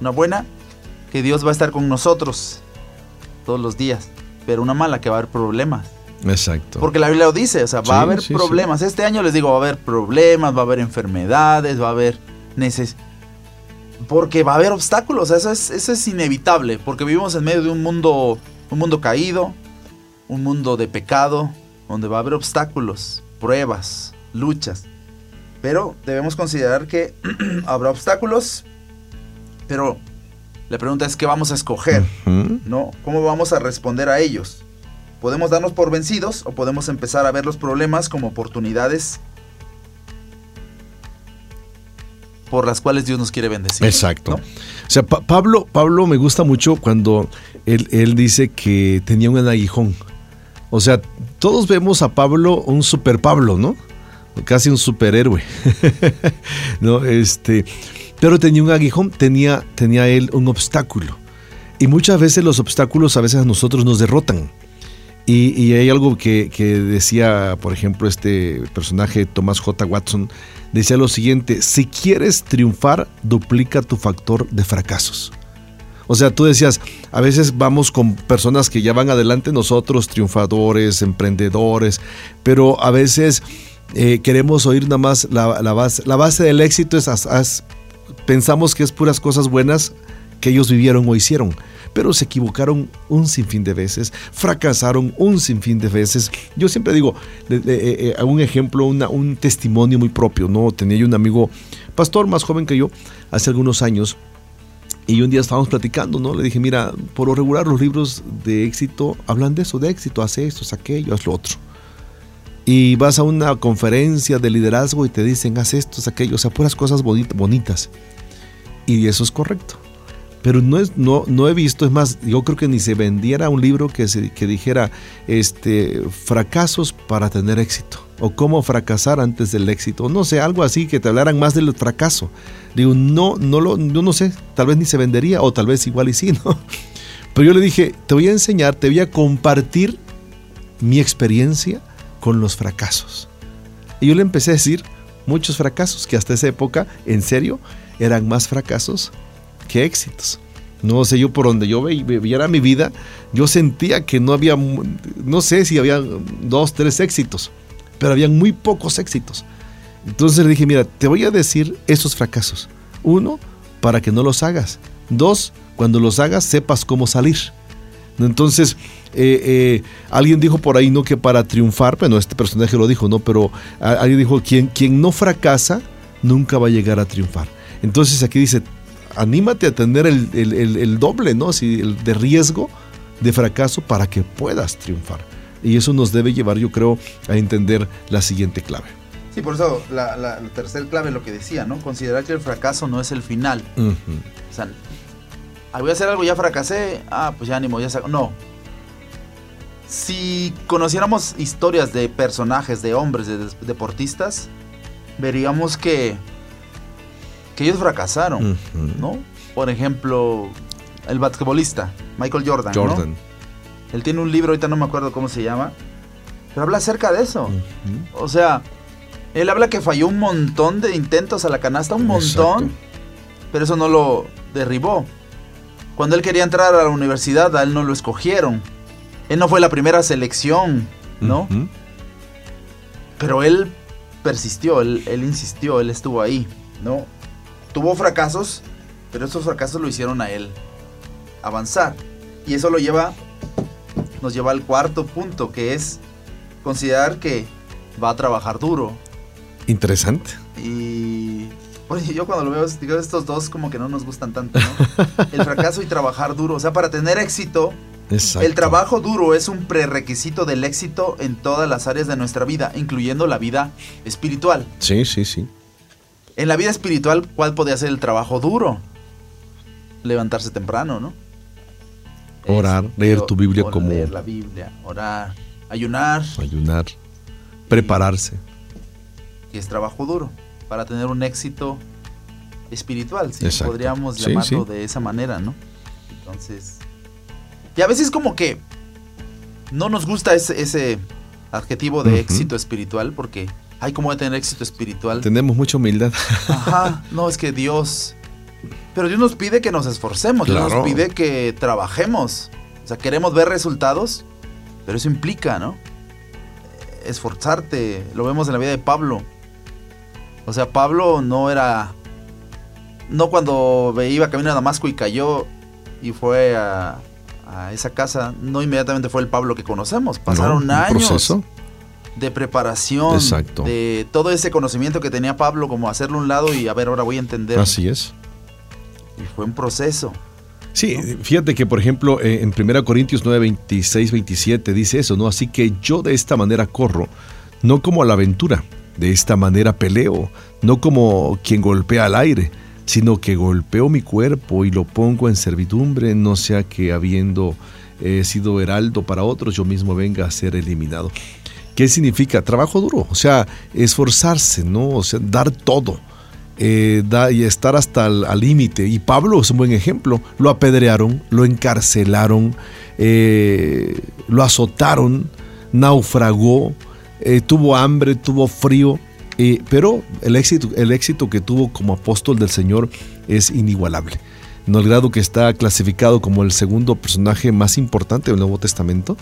Una buena, que Dios va a estar con nosotros todos los días. Pero una mala, que va a haber problemas. Exacto. Porque la Biblia lo dice, o sea, va Sí, a haber sí, problemas. Este año les digo, va a haber problemas, va a haber enfermedades, va a haber neces porque va a haber obstáculos, eso es, eso es inevitable, porque vivimos en medio de un mundo, un mundo caído, un mundo de pecado, donde va a haber obstáculos, pruebas, luchas. Pero debemos considerar que habrá obstáculos, pero la pregunta es qué vamos a escoger. Ujú. ¿no? ¿Cómo vamos a responder a ellos? Podemos darnos por vencidos o podemos empezar a ver los problemas como oportunidades por las cuales Dios nos quiere bendecir. Exacto. ¿no? O sea, Pa- Pablo, Pablo me gusta mucho cuando él, él dice que tenía un aguijón. O sea, todos vemos a Pablo un super Pablo, ¿no? Casi un superhéroe. no, este, pero tenía un aguijón, tenía, tenía él un obstáculo. Y muchas veces los obstáculos a veces a nosotros nos derrotan. Y, hay algo que, decía, por ejemplo, este personaje Thomas J. Watson, decía lo siguiente, si quieres triunfar, duplica tu factor de fracasos. O sea, tú decías, a veces vamos con personas que ya van adelante nosotros, triunfadores, emprendedores, pero a veces eh, queremos oír nada más la, base. La base del éxito es, pensamos que es puras cosas buenas que ellos vivieron o hicieron, pero se equivocaron un sinfín de veces, fracasaron un sinfín de veces. Yo siempre digo, le- le- eh, eh, un ejemplo, una- un testimonio muy propio, ¿no? Tenía yo un amigo, pastor más joven que yo, hace algunos años, y un día estábamos platicando, ¿no? Le dije, mira, por lo regular los libros de éxito hablan de eso, de éxito, haz esto, haz aquello, haz lo otro. Y vas a una conferencia de liderazgo y te dicen, haz esto, haz aquello, o sea, puras cosas bonit- bonitas. Y eso es correcto. Pero no, es, no, no he visto, es más, yo creo que ni se vendiera un libro que, se, que dijera este, fracasos para tener éxito. O cómo fracasar antes del éxito. No sé, algo así que te hablaran más del fracaso. Digo, no, no lo, yo no sé, tal vez ni se vendería, o tal vez igual y sí, ¿no? Pero yo le dije, te voy a enseñar, te voy a compartir mi experiencia con los fracasos. Y yo le empecé a decir muchos fracasos, que hasta esa época, en serio, eran más fracasos que éxitos. No sé, yo por donde yo viera mi vida, yo sentía que no había, no sé si había dos, tres éxitos, pero habían muy pocos éxitos. Entonces le dije, mira, te voy a decir esos fracasos. Uno, para que no los hagas. Dos, cuando los hagas, sepas cómo salir. Entonces, eh, eh, alguien dijo por ahí, ¿no? Que para triunfar, bueno, este personaje lo dijo, ¿no? Pero alguien dijo, quien no fracasa, nunca va a llegar a triunfar. Entonces aquí dice, anímate a tener el, el- el- el doble, ¿no? Si, el de riesgo de fracaso para que puedas triunfar. Y eso nos debe llevar, yo creo, a entender la siguiente clave. Sí, por eso la, la, la tercera clave lo que decía, ¿no? Considerar que el fracaso no es el final. Ujú. O sea, voy a hacer algo, ya fracasé, ah, pues ya ánimo, ya sa- No. Si conociéramos historias de personajes, de hombres, de deportistas, veríamos que, que ellos fracasaron. ¿no? Por ejemplo, el basquetbolista, Michael Jordan, ¿no? Jordan. Él tiene un libro, ahorita no me acuerdo cómo se llama, pero habla acerca de eso. O sea, él habla que falló un montón de intentos a la canasta, un montón, Exacto. pero eso no lo derribó. Cuando él quería entrar a la universidad, a él no lo escogieron. Él no fue la primera selección, ¿no? Pero él persistió, él, él insistió, él estuvo ahí, ¿no? Tuvo fracasos, pero esos fracasos lo hicieron a él avanzar. Y eso lo lleva, nos lleva al cuarto punto, que es considerar que va a trabajar duro. Interesante. Y yo cuando lo veo, digo, estos dos como que no nos gustan tanto, ¿no? El fracaso y trabajar duro. O sea, para tener éxito, Exacto. el trabajo duro es un prerequisito del éxito en todas las áreas de nuestra vida, incluyendo la vida espiritual. Sí, sí, sí. En la vida espiritual, ¿cuál podría ser el trabajo duro? Levantarse temprano, ¿no? Orar, leer tu Biblia orar, como- Leer la Biblia, orar, ayunar, Ayunar, prepararse. y es trabajo duro para tener un éxito espiritual, si Exacto. podríamos Sí, llamarlo sí. de esa manera, ¿no? Entonces, y a veces como que no nos gusta ese, ese adjetivo de éxito espiritual porque, ay, ¿cómo voy a tener éxito espiritual? Tenemos mucha humildad. Ajá, no, es que Dios... Pero Dios nos pide que nos esforcemos, Dios nos pide que trabajemos. O sea, queremos ver resultados, pero eso implica, ¿no? Esforzarte. Lo vemos en la vida de Pablo. O sea, Pablo no era... No cuando iba camino a Damasco y cayó y fue a, a esa casa, no inmediatamente fue el Pablo que conocemos. Pasaron años proceso. De preparación, Exacto. de todo ese conocimiento que tenía Pablo, como hacerlo a un lado y a ver, ahora voy a entender. Así es. Y fue un proceso. Sí, fíjate que, por ejemplo, eh, en 1 Corintios 9, 26, 27 dice eso, ¿no? Así que yo de esta manera corro, no como a la aventura, de esta manera peleo, no como quien golpea al aire, sino que golpeo mi cuerpo y lo pongo en servidumbre, no sea que habiendo eh, sido heraldo para otros, yo mismo venga a ser eliminado. ¿Qué significa? Trabajo duro, o sea, esforzarse, ¿no? O sea, dar todo eh, y estar hasta el al límite. Y Pablo es un buen ejemplo. Lo apedrearon, lo encarcelaron, eh, lo azotaron, naufragó, eh, tuvo hambre, tuvo frío. eh, pero el éxito, el éxito que tuvo como apóstol del Señor es inigualable. no al grado que está clasificado como el segundo personaje más importante del Nuevo Testamento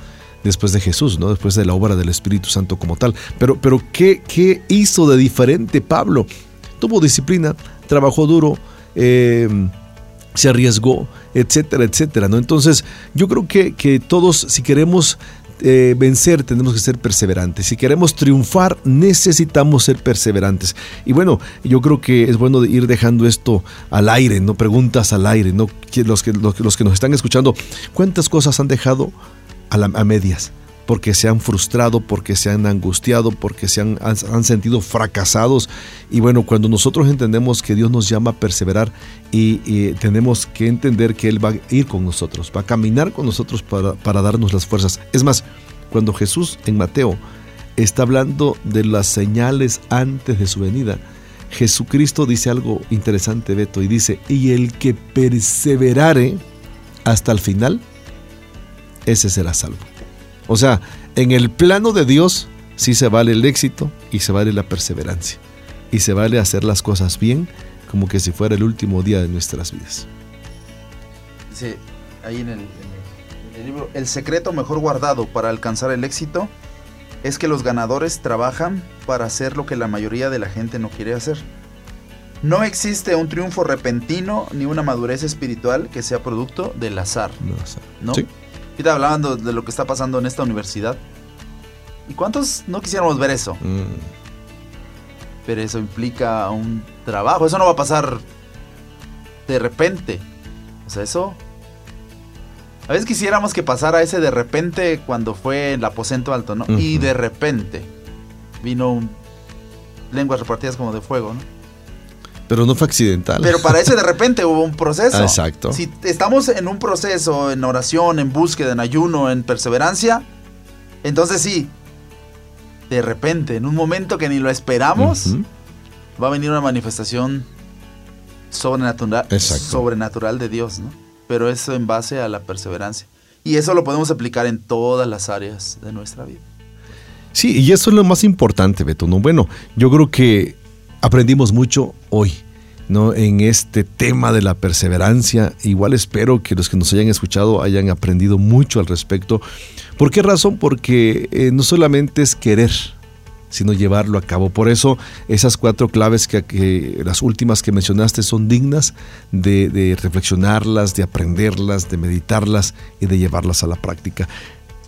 después de Jesús, ¿no? después de la obra del Espíritu Santo como tal. Pero, pero ¿qué, qué hizo de diferente Pablo? Tuvo disciplina, trabajó duro, eh, se arriesgó, etcétera, etcétera. ¿no? Entonces, yo creo que, que todos, si queremos eh, vencer tenemos que ser perseverantes. Si queremos triunfar, necesitamos ser perseverantes. Y bueno, yo creo que es bueno ir dejando esto al aire, no preguntas al aire, no los que, los, que nos están escuchando, ¿cuántas cosas han dejado a, medias? porque se han frustrado, porque se han angustiado, porque se han, han, sentido fracasados. Y bueno, cuando nosotros entendemos que Dios nos llama a perseverar y, tenemos que entender que Él va a ir con nosotros, va a caminar con nosotros para, para darnos las fuerzas. Es más, cuando Jesús en Mateo está hablando de las señales antes de su venida, Jesucristo dice algo interesante, Beto, y dice, y el que perseverare hasta el final, ese será salvo. O sea, en el plano de Dios sí se vale el éxito y se vale la perseverancia. Y se vale hacer las cosas bien como que si fuera el último día de nuestras vidas. Dice ahí en el, libro, el secreto mejor guardado para alcanzar el éxito es que los ganadores trabajan para hacer lo que la mayoría de la gente no quiere hacer. No existe un triunfo repentino ni una madurez espiritual que sea producto del azar. ¿no? ¿Sí? Ahorita hablando de lo que está pasando en esta universidad. ¿Y cuántos no quisiéramos ver eso? Mm. Pero eso implica un trabajo. Eso no va a pasar de repente. O sea, eso... A veces quisiéramos que pasara ese de repente cuando fue el aposento alto, ¿no? Y de repente vino un... lenguas repartidas como de fuego, ¿no? Pero no fue accidental. Pero para eso de repente hubo un proceso. Exacto. Si estamos en un proceso, en oración, en búsqueda, en ayuno, en perseverancia, entonces sí, de repente, en un momento que ni lo esperamos, va a venir una manifestación sobrenatural, sobrenatural de Dios, ¿no? Pero eso en base a la perseverancia. Y eso lo podemos aplicar en todas las áreas de nuestra vida. Sí, y eso es lo más importante, Beto. ¿no? Bueno, yo creo que aprendimos mucho hoy. ¿no? en este tema de la perseverancia. Igual espero que los que nos hayan escuchado hayan aprendido mucho al respecto. ¿Por qué razón? Porque eh, no solamente es querer, sino llevarlo a cabo. Por eso esas cuatro claves que, las últimas que mencionaste son dignas de, de, reflexionarlas, de aprenderlas, de meditarlas y de llevarlas a la práctica.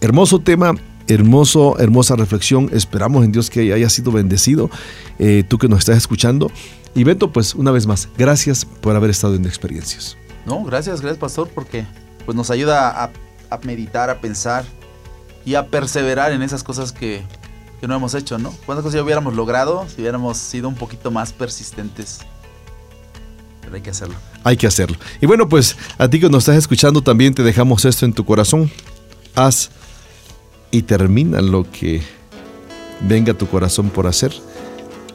Hermoso tema, hermoso, hermosa reflexión. Esperamos en Dios que haya sido bendecido, eh, tú que nos estás escuchando. Y Beto, pues una vez más, gracias por haber estado en experiencias. No, gracias, gracias Pastor, porque pues nos ayuda a, meditar, a pensar y a perseverar en esas cosas que, que no hemos hecho, ¿no? ¿Cuántas cosas ya hubiéramos logrado si hubiéramos sido un poquito más persistentes? Pero hay que hacerlo. Hay que hacerlo. Y bueno, pues a ti que nos estás escuchando también te dejamos esto en tu corazón. Haz y termina lo que venga tu corazón por hacer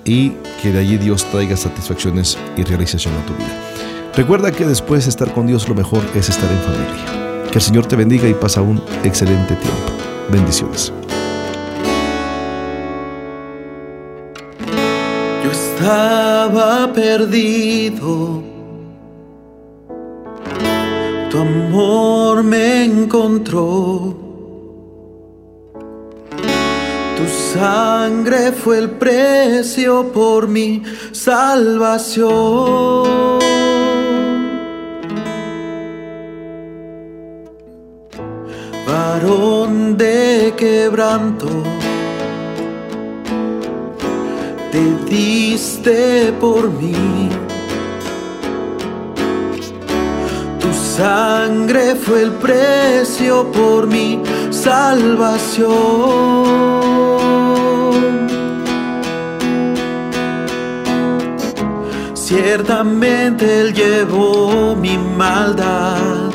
y que de allí Dios traiga satisfacciones y realización a tu vida. Recuerda que después de estar con Dios lo mejor es estar en familia. Que el Señor te bendiga y pasa un excelente tiempo. Bendiciones. Yo estaba perdido. Tu amor me encontró sangre fue el precio por mi salvación. Varón de quebranto, te diste por mí. Tu sangre fue el precio por mi salvación. Ciertamente Él llevó mi maldad.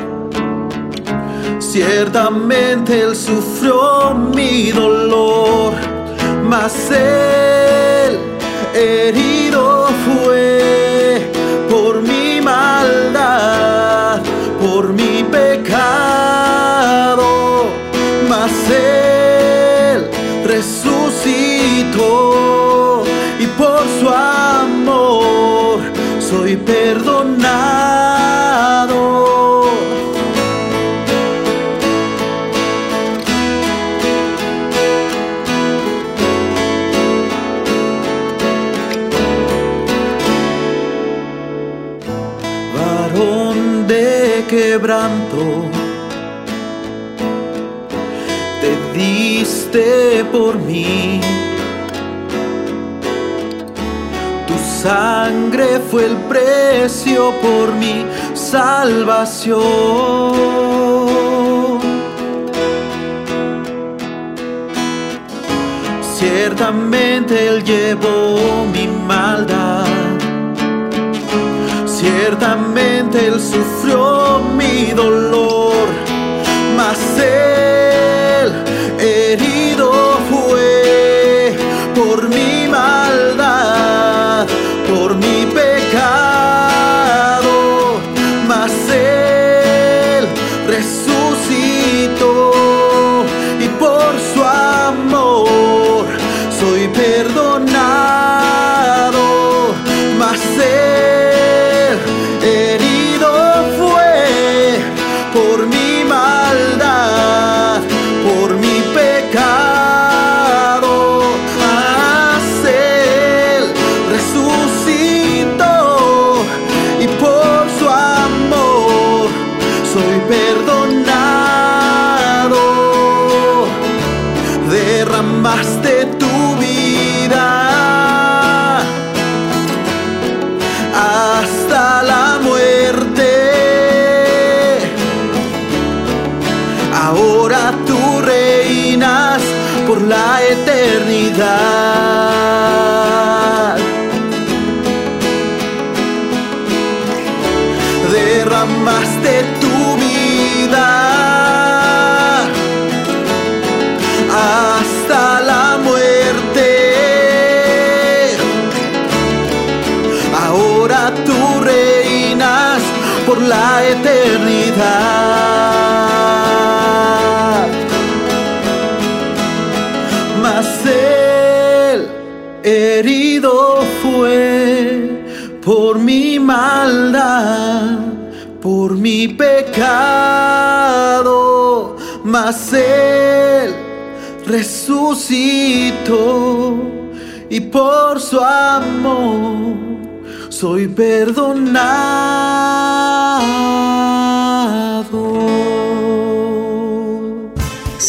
Ciertamente Él sufrió mi dolor. Mas Él herido fue sangre fue el precio por mi salvación. Ciertamente Él llevó mi maldad. Ciertamente Él sufrió mi dolor. Mas Él Mas él resucitó y por su amor soy perdonado.